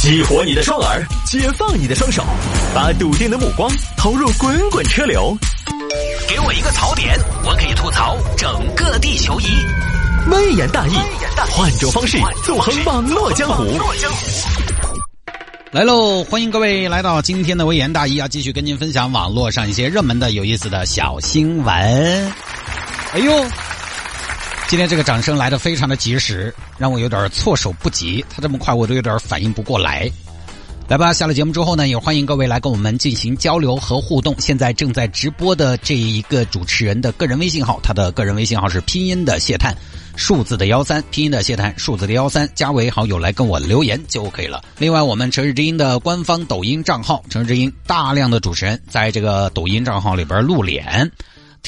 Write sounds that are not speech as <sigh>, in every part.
激活你的双耳，解放你的双手，把笃定的目光投入滚滚车流。给我一个槽点，我可以吐槽整个地球仪。微言大义，换种方式纵横网络江湖。来喽，欢迎各位来到今天的微言大义啊，继续跟您分享网络上一些热门的、有意思的小新闻。哎呦！今天这个掌声来的非常的及时，让我有点措手不及。他这么快，我都有点反应不过来。来吧，下了节目之后呢，也欢迎各位来跟我们进行交流和互动。现在正在直播的这一个主持人的个人微信号，他的个人微信号是拼音的谢探，数字的幺三，拼音的谢探，数字的幺三，加为好友来跟我留言就 OK 了。另外，我们城市之音的官方抖音账号，城市之音大量的主持人在这个抖音账号里边露脸。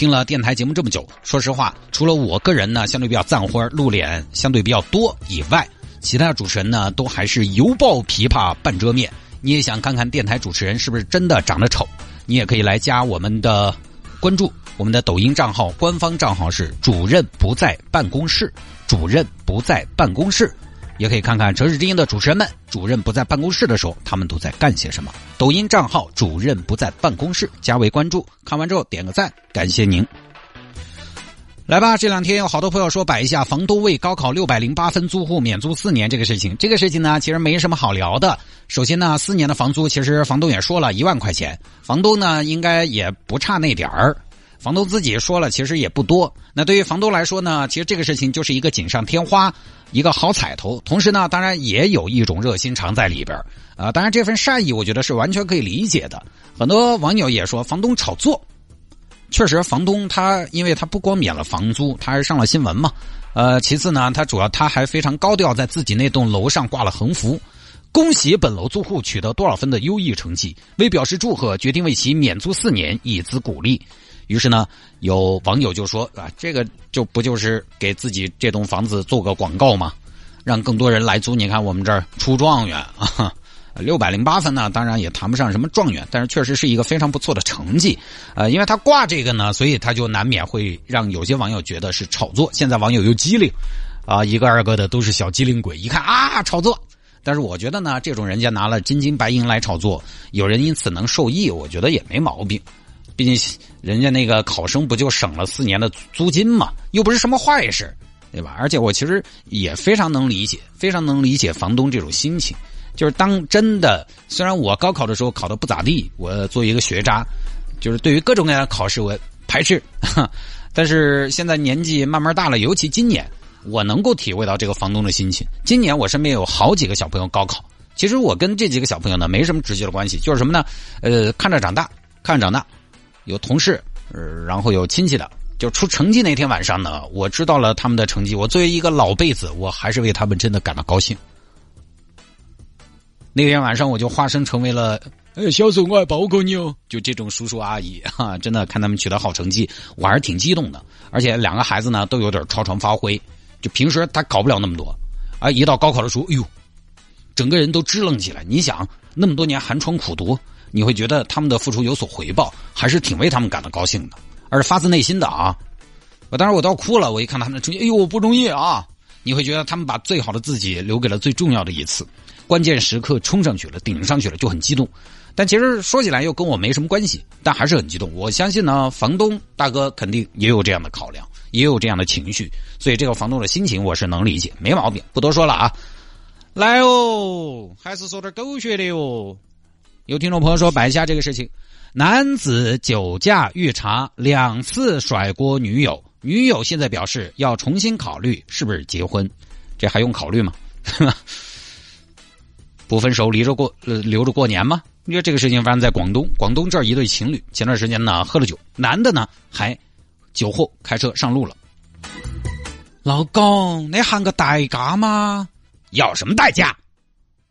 听了电台节目这么久，说实话，除了我个人呢，相对比较赞花露脸相对比较多以外，其他主持人呢都还是犹抱琵琶半遮面。你也想看看电台主持人是不是真的长得丑？你也可以来加我们的关注，我们的抖音账号官方账号是主任不在办公室，主任不在办公室。也可以看看城市之音的主持人们，主任不在办公室的时候，他们都在干些什么。抖音账号主任不在办公室，加为关注。看完之后点个赞，感谢您。来吧，这两天有好多朋友说摆一下房东为高考六百零八分租户免租四年这个事情。这个事情呢，其实没什么好聊的。首先呢，四年的房租，其实房东也说了一万块钱，房东呢应该也不差那点儿。房东自己说了，其实也不多。那对于房东来说呢，其实这个事情就是一个锦上添花。一个好彩头，同时呢，当然也有一种热心肠在里边啊。当然，这份善意我觉得是完全可以理解的。很多网友也说房东炒作，确实，房东他因为他不光免了房租，他还上了新闻嘛。呃，其次呢，他主要他还非常高调，在自己那栋楼上挂了横幅，恭喜本楼租户取得多少分的优异成绩，为表示祝贺，决定为其免租四年，以资鼓励。于是呢，有网友就说啊，这个就不就是给自己这栋房子做个广告吗？让更多人来租。你看我们这儿出状元啊，六百零八分呢，当然也谈不上什么状元，但是确实是一个非常不错的成绩。呃，因为他挂这个呢，所以他就难免会让有些网友觉得是炒作。现在网友又机灵，啊，一个二个的都是小机灵鬼，一看啊，炒作。但是我觉得呢，这种人家拿了真金白银来炒作，有人因此能受益，我觉得也没毛病。毕竟，人家那个考生不就省了四年的租金嘛，又不是什么坏事，对吧？而且我其实也非常能理解，非常能理解房东这种心情。就是当真的，虽然我高考的时候考的不咋地，我作为一个学渣，就是对于各种各样的考试我排斥。但是现在年纪慢慢大了，尤其今年，我能够体会到这个房东的心情。今年我身边有好几个小朋友高考，其实我跟这几个小朋友呢没什么直接的关系，就是什么呢？呃，看着长大，看着长大。有同事，呃然后有亲戚的，就出成绩那天晚上呢，我知道了他们的成绩。我作为一个老辈子，我还是为他们真的感到高兴。那天晚上我就化身成为了，哎，小宋，我还包过你哦，就这种叔叔阿姨 <laughs> 哈，真的看他们取得好成绩，我还是挺激动的。而且两个孩子呢都有点超常发挥，就平时他搞不了那么多，啊，一到高考的时候，哎呦，整个人都支棱起来。你想那么多年寒窗苦读。你会觉得他们的付出有所回报，还是挺为他们感到高兴的，而是发自内心的啊！我当时我都要哭了，我一看他们的成绩，哎呦，不容易啊！你会觉得他们把最好的自己留给了最重要的一次，关键时刻冲上去了，顶上去了，就很激动。但其实说起来又跟我没什么关系，但还是很激动。我相信呢，房东大哥肯定也有这样的考量，也有这样的情绪，所以这个房东的心情我是能理解，没毛病。不多说了啊，来哦，还是说点狗血的哟。有听众朋友说摆一下这个事情，男子酒驾遇查两次甩锅女友，女友现在表示要重新考虑是不是结婚，这还用考虑吗？<laughs> 不分手离着过留着过年吗？你说这个事情发生在广东，广东这儿一对情侣前段时间呢喝了酒，男的呢还酒后开车上路了。老公，你喊个代驾吗？要什么代价？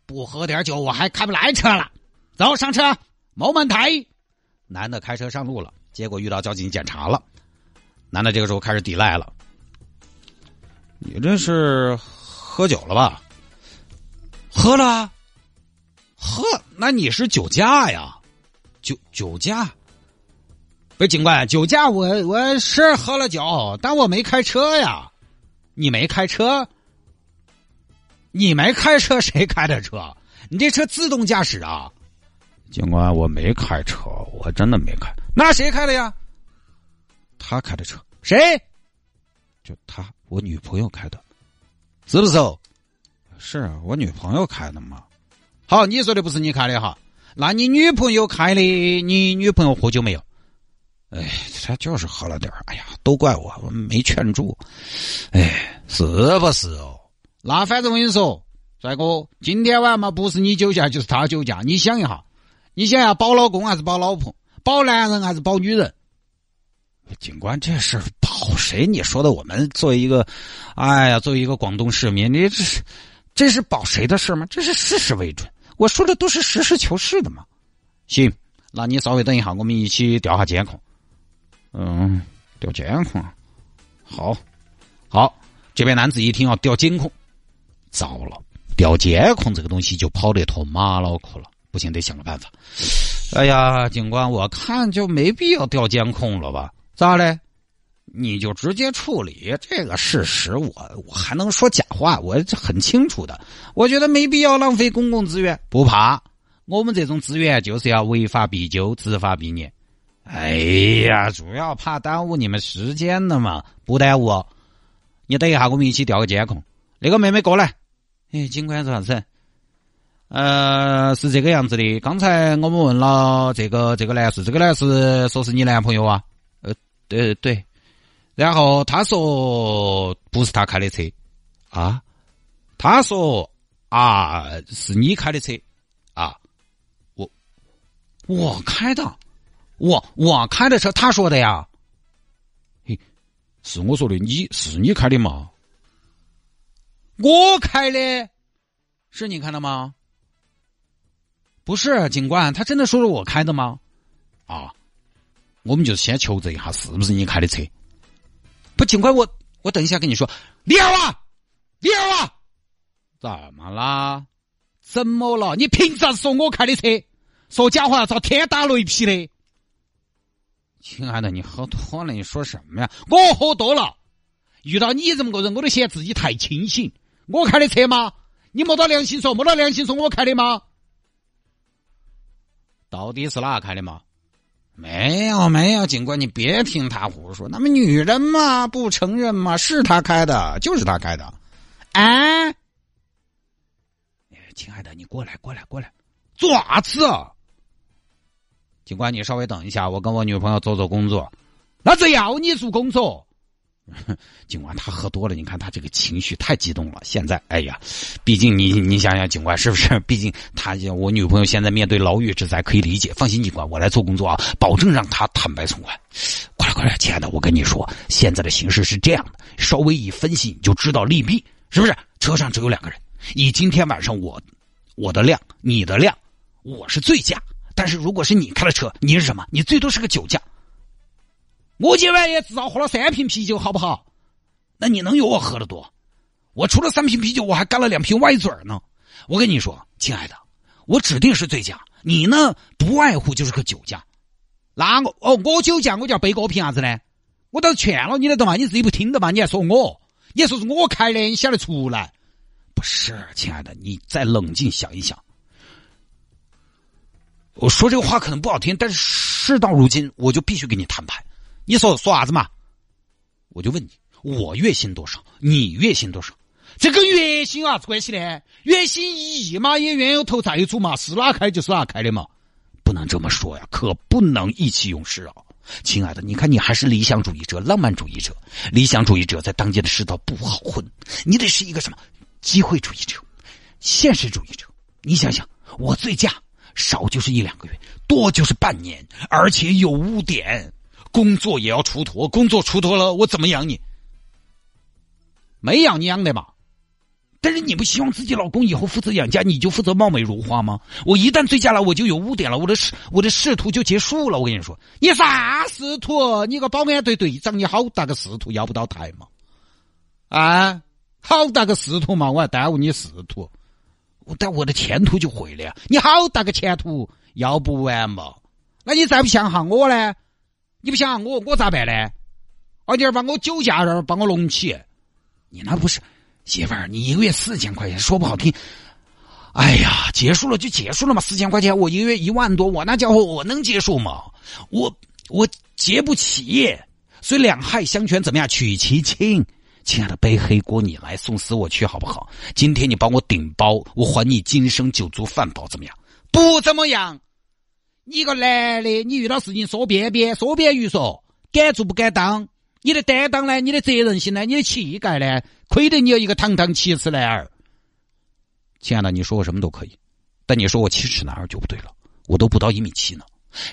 不喝点酒我还开不来车了。走上车，某门台。男的开车上路了，结果遇到交警检查了。男的这个时候开始抵赖了：“你这是喝酒了吧？喝了，喝？那你是酒驾呀？酒酒驾？不是警官，酒驾我我是喝了酒，但我没开车呀。你没开车？你没开车，谁开的车？”你这车自动驾驶啊？警官，我没开车，我真的没开。那谁开的呀？他开的车。谁？就他，我女朋友开的。是不是哦？是啊，我女朋友开的嘛。好，你说的不是你开的哈？那你女朋友开的？你女朋友喝酒没有？哎，他就是喝了点哎呀，都怪我，我没劝住。哎，是不是哦？那反正我跟你说，帅哥，今天晚上嘛，不是你酒驾就是他酒驾。你想一下，你想要保老公还是保老婆？保男人还是保女人？警官，这事保谁？你说的，我们作为一个，哎呀，作为一个广东市民，你这是这是保谁的事吗？这是事实为准，我说的都是实事求是的嘛。行，那你稍微等一下，我们一起调下监控。嗯，调监控。好，好，这边男子一听要调监控，糟了，调监控这个东西就跑得脱马脑壳了，不行，得想个办法。哎呀，警官，我看就没必要调监控了吧。咋嘞？你就直接处理这个事实，我我还能说假话？我这很清楚的。我觉得没必要浪费公共资源。不怕，我们这种资源就是要违法必究，执法必严。哎呀，主要怕耽误你们时间的嘛，不耽误。你等一下，我们一起调个监控。那个妹妹过来。哎，警官是啥子？呃，是这个样子的。刚才我们问了这个这个男士，这个男士说是你男朋友啊？呃对对，然后他说不是他开的车，啊，他说啊是你开的车，啊，我我开的，我我开的车，他说的呀，嘿，是我说的，你是你开的吗？我开的，是你开的吗？不是，警官，他真的说是我开的吗？啊。我们就先求证一下，是不是你开的车？不，警官，我我等一下跟你说。李二娃，李二娃，怎么啦？怎么了？你凭啥说我开的车？说假话要遭天打雷劈的。亲爱的，你喝多了，你说什么呀？我喝多了，遇到你这么个人，我都嫌自己太清醒。我开的车吗？你摸到良心说，摸到良心说，我开的吗？到底是哪个开的嘛？没有没有，警官，你别听他胡说。那么女人嘛，不承认嘛，是他开的，就是他开的。哎！亲爱的，你过来，过来，过来，做啥子？警官，你稍微等一下，我跟我女朋友做做工作。老子要你做工作。<laughs> 警官，他喝多了，你看他这个情绪太激动了。现在，哎呀，毕竟你你想想，警官是不是？毕竟他我女朋友现在面对牢狱之灾，可以理解。放心，警官，我来做工作啊，保证让他坦白从宽。快来快来，亲爱的，我跟你说，现在的形势是这样的，稍微一分析你就知道利弊，是不是？车上只有两个人，以今天晚上我我的量，你的量，我是醉驾。但是如果是你开的车，你是什么？你最多是个酒驾。我今晚也至少喝了三瓶啤酒，好不好？那你能有我喝的多？我除了三瓶啤酒，我还干了两瓶歪嘴呢。我跟你说，亲爱的，我指定是醉驾，你呢不外乎就是个酒驾。那我哦，我酒驾，我叫背锅凭啥子呢？我都劝了你了的嘛，你自己不听的嘛？你还说我？你还说是我开的？你想得出来？不是，亲爱的，你再冷静想一想。我说这个话可能不好听，但是事到如今，我就必须跟你摊牌。你说说啥子嘛？我就问你，我月薪多少？你月薪多少？这跟月薪有啥子关系呢？月薪一亿嘛，也冤有头债主嘛，是哪开就是哪开的嘛，不能这么说呀，可不能意气用事啊，亲爱的，你看你还是理想主义者、浪漫主义者，理想主义者在当今的世道不好混，你得是一个什么机会主义者、现实主义者。你想想，我醉驾少就是一两个月，多就是半年，而且有污点。工作也要出脱，工作出脱了，我怎么养你？没养你养的嘛。但是你不希望自己老公以后负责养家，你就负责貌美如花吗？我一旦醉驾了，我就有污点了，我的仕我的仕途就结束了。我跟你说，你啥仕途？你个保安队队长，你好大个仕途要不到台嘛？啊，好大个仕途嘛！我还耽误你仕途，我但我的前途就毁了呀！你好大个前途要不完嘛？那你再不想哈我呢？你不想我，我咋办呢？哦，你把我酒驾这儿把我弄起，你那不是媳妇儿？你一个月四千块钱，说不好听，哎呀，结束了就结束了嘛，四千块钱我一个月一万多，我那家伙我能接受吗？我我结不起，所以两害相权怎么样？取其轻。亲爱的，背黑锅你来，送死我去好不好？今天你帮我顶包，我还你今生酒足饭饱，怎么样？不怎么样。你个男的，你遇到事情说边边，说边于说，敢做不敢当。你的担当呢？你的责任心呢？你的气概呢？亏得你有一个堂堂七尺男儿。亲爱的，你说我什么都可以，但你说我七尺男儿就不对了，我都不到一米七呢。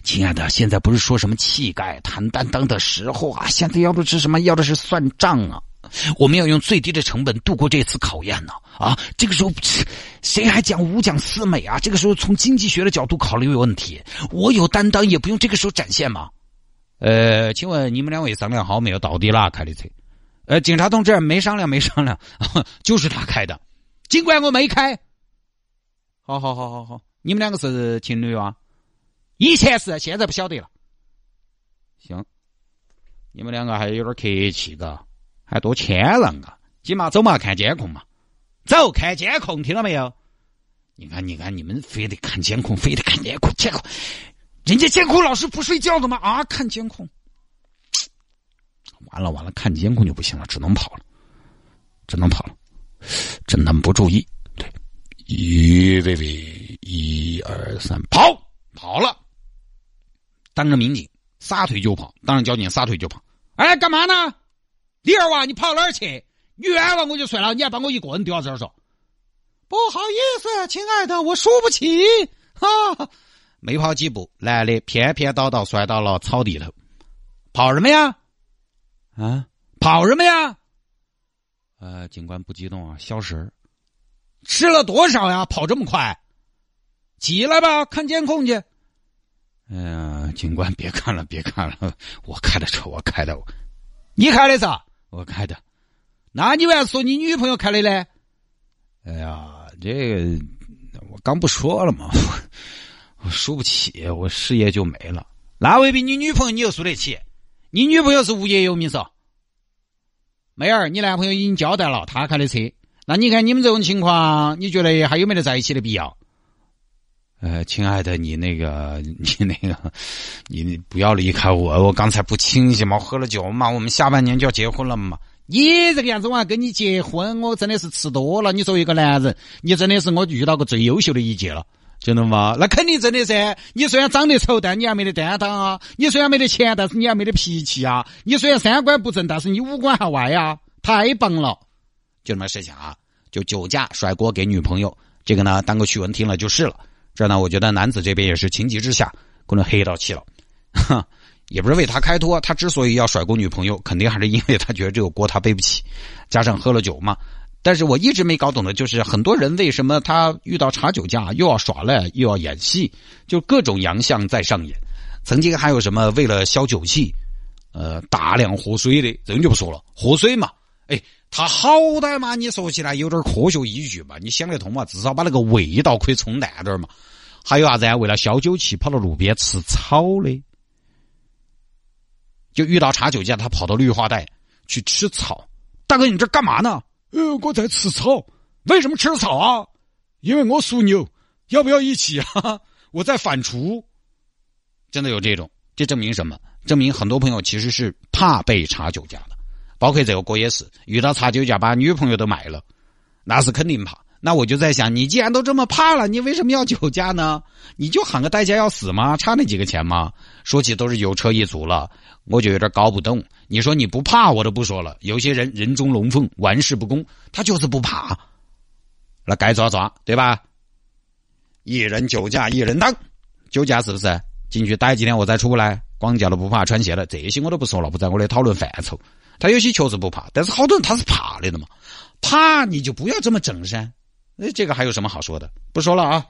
亲爱的，现在不是说什么气概、谈担当的时候啊，现在要的是什么？要的是算账啊！我们要用最低的成本度过这次考验呢！啊，这个时候谁还讲五讲四美啊？这个时候从经济学的角度考虑有问题，我有担当也不用这个时候展现吗？呃，请问你们两位商量好没有？到底哪开的车？呃，警察同志没商量，没商量，<laughs> 就是他开的。尽管我没开，好好好好好，你们两个是情侣啊？以前是，现在不晓得了。行，你们两个还有点客气嘎，还多谦让啊！起码走嘛，看监控嘛，走看监控，听到没有？你看，你看，你们非得看监控，非得看监控，监控，人家监控老师不睡觉的吗？啊，看监控，完了完了，看监控就不行了，只能跑了，只能跑了。真难不注意，对，一位位，一二三，跑跑了，当着民警撒腿就跑，当着交警撒腿就跑。哎，干嘛呢？李二娃，你跑哪儿去？冤枉我就算了，你还把我一个人丢到这儿说？不好意思，亲爱的，我输不起。哈，没跑几步，男的偏偏倒倒摔到了草地头。跑什么呀？啊，跑什么呀？呃，警官不激动啊，消食。吃了多少呀？跑这么快？起来吧，看监控去。哎呀，警官别看了，别看了，我开的车，我开的。你开的啥？我开的。那你为啥说你女朋友开的呢？哎呀，这个我刚不说了吗？<laughs> 我输不起，我事业就没了。那未必你女朋友你又输得起？你女朋友是无业游民嗦。妹儿，你男朋友已经交代了，他开的车。那你看你们这种情况，你觉得还有没得在一起的必要？呃，亲爱的，你那个，<laughs> 你那个，<laughs> 你不要离开我。我刚才不清醒嘛，喝了酒嘛。我们下半年就要结婚了嘛。你这个样子，我还跟你结婚，我真的是吃多了。你作为一个男人，你真的是我遇到过最优秀的一届了。真的吗？那肯定真的噻！你虽然长得丑，但你还没得担当啊！你虽然没得钱，但是你还没得脾气啊！你虽然三观不正，但是你五官还歪啊！太棒了！就这么事情啊，就酒驾甩锅给女朋友，这个呢当个趣闻听了就是了。这呢，我觉得男子这边也是情急之下，可能黑到气了，<laughs> 哼，也不是为他开脱。他之所以要甩锅女朋友，肯定还是因为他觉得这个锅他背不起，加上喝了酒嘛。但是我一直没搞懂的就是，很多人为什么他遇到查酒驾又要耍赖又要演戏，就各种洋相在上演。曾经还有什么为了消酒气，呃，大量喝水的，这就不说了，喝水嘛，哎，他好歹嘛，你说起来有点科学依据嘛，你想得通嘛，至少把那个味道可以冲淡点嘛。还有啥子啊？为了消酒气，跑到路边吃草的，就遇到查酒驾，他跑到绿化带去吃草。大哥，你这干嘛呢？呃，我在吃草。为什么吃草啊？因为我属牛。要不要一起啊？<laughs> 我在反刍。真的有这种？这证明什么？证明很多朋友其实是怕被查酒驾的。包括这个哥也是，遇到查酒驾把女朋友都卖了，那是肯定怕。那我就在想，你既然都这么怕了，你为什么要酒驾呢？你就喊个代驾要死吗？差那几个钱吗？说起都是有车一族了，我就有点搞不懂。你说你不怕，我都不说了。有些人人中龙凤，玩世不恭，他就是不怕。那该抓抓，对吧？一人酒驾一人当，酒驾是不是？进去待几天我再出来，光脚都不怕穿鞋了，这些我都不说了，不在我的讨论范畴。他有些确实不怕，但是好多人他是怕的的嘛，怕你就不要这么整噻。哎，这个还有什么好说的？不说了啊。